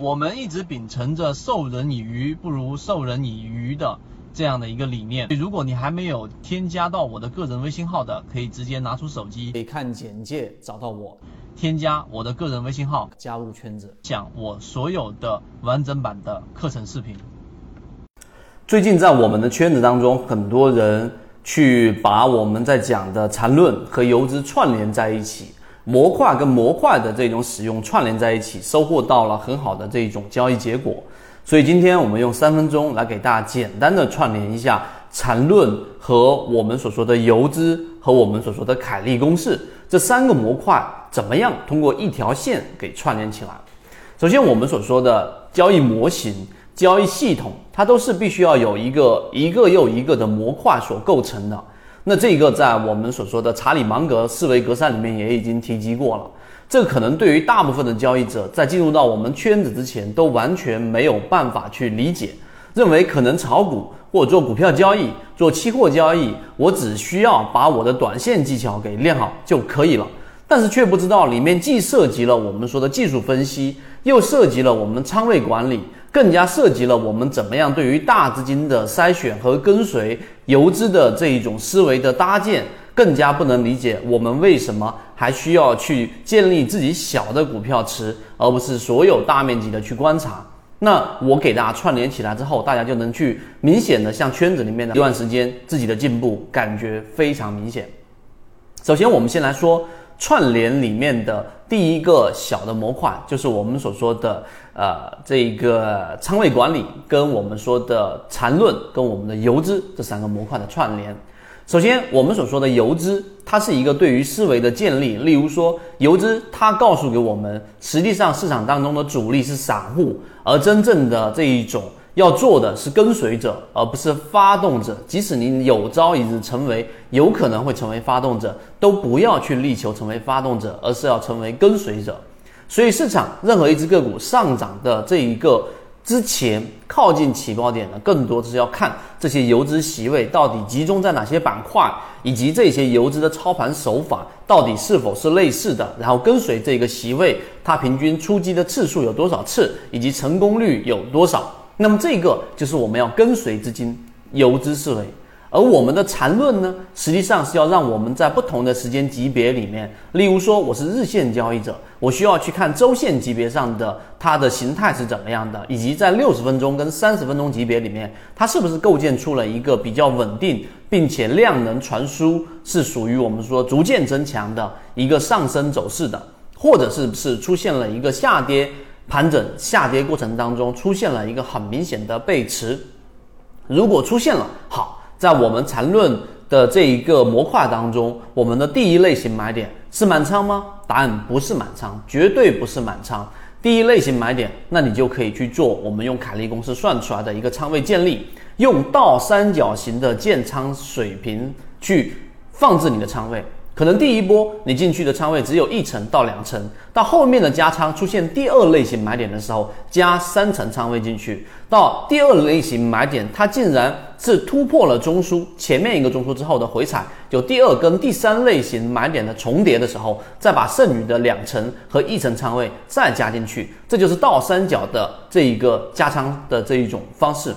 我们一直秉承着授人以鱼不如授人以渔的这样的一个理念。如果你还没有添加到我的个人微信号的，可以直接拿出手机，可以看简介找到我，添加我的个人微信号，加入圈子，讲我所有的完整版的课程视频。最近在我们的圈子当中，很多人去把我们在讲的缠论和游资串联在一起。模块跟模块的这种使用串联在一起，收获到了很好的这种交易结果。所以今天我们用三分钟来给大家简单的串联一下缠论和我们所说的游资和我们所说的凯利公式这三个模块怎么样通过一条线给串联起来。首先我们所说的交易模型、交易系统，它都是必须要有一个一个又一个的模块所构成的。那这个在我们所说的查理芒格思维格栅里面也已经提及过了。这可能对于大部分的交易者在进入到我们圈子之前都完全没有办法去理解，认为可能炒股或做股票交易、做期货交易，我只需要把我的短线技巧给练好就可以了。但是却不知道里面既涉及了我们说的技术分析，又涉及了我们仓位管理。更加涉及了我们怎么样对于大资金的筛选和跟随游资的这一种思维的搭建，更加不能理解我们为什么还需要去建立自己小的股票池，而不是所有大面积的去观察。那我给大家串联起来之后，大家就能去明显的像圈子里面的一段时间自己的进步感觉非常明显。首先，我们先来说。串联里面的第一个小的模块，就是我们所说的呃这个仓位管理，跟我们说的缠论，跟我们的游资这三个模块的串联。首先，我们所说的游资，它是一个对于思维的建立。例如说，游资它告诉给我们，实际上市场当中的主力是散户，而真正的这一种。要做的是跟随者，而不是发动者。即使你有朝一日成为，有可能会成为发动者，都不要去力求成为发动者，而是要成为跟随者。所以，市场任何一只个股上涨的这一个之前靠近起爆点的，更多是要看这些游资席位到底集中在哪些板块，以及这些游资的操盘手法到底是否是类似的，然后跟随这个席位，它平均出击的次数有多少次，以及成功率有多少。那么这个就是我们要跟随资金游资思维，而我们的缠论呢，实际上是要让我们在不同的时间级别里面，例如说我是日线交易者，我需要去看周线级别上的它的形态是怎么样的，以及在六十分钟跟三十分钟级别里面，它是不是构建出了一个比较稳定，并且量能传输是属于我们说逐渐增强的一个上升走势的，或者是是出现了一个下跌。盘整下跌过程当中出现了一个很明显的背驰，如果出现了，好，在我们缠论的这一个模块当中，我们的第一类型买点是满仓吗？答案不是满仓，绝对不是满仓。第一类型买点，那你就可以去做我们用凯利公式算出来的一个仓位建立，用倒三角形的建仓水平去放置你的仓位。可能第一波你进去的仓位只有一层到两层，到后面的加仓出现第二类型买点的时候，加三层仓位进去，到第二类型买点它竟然是突破了中枢前面一个中枢之后的回踩，有第二跟第三类型买点的重叠的时候，再把剩余的两层和一层仓位再加进去，这就是倒三角的这一个加仓的这一种方式。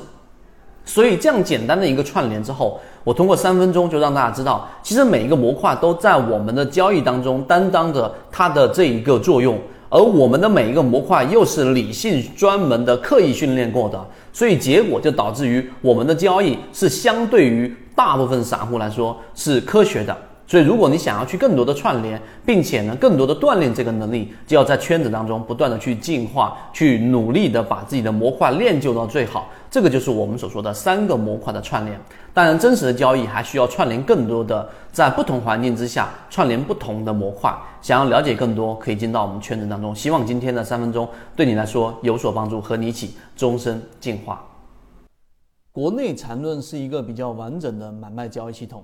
所以这样简单的一个串联之后，我通过三分钟就让大家知道，其实每一个模块都在我们的交易当中担当着它的这一个作用，而我们的每一个模块又是理性专门的刻意训练过的，所以结果就导致于我们的交易是相对于大部分散户来说是科学的。所以，如果你想要去更多的串联，并且呢，更多的锻炼这个能力，就要在圈子当中不断的去进化，去努力的把自己的模块练就到最好。这个就是我们所说的三个模块的串联。当然，真实的交易还需要串联更多的，在不同环境之下串联不同的模块。想要了解更多，可以进到我们圈子当中。希望今天的三分钟对你来说有所帮助，和你一起终身进化。国内缠论是一个比较完整的买卖交易系统。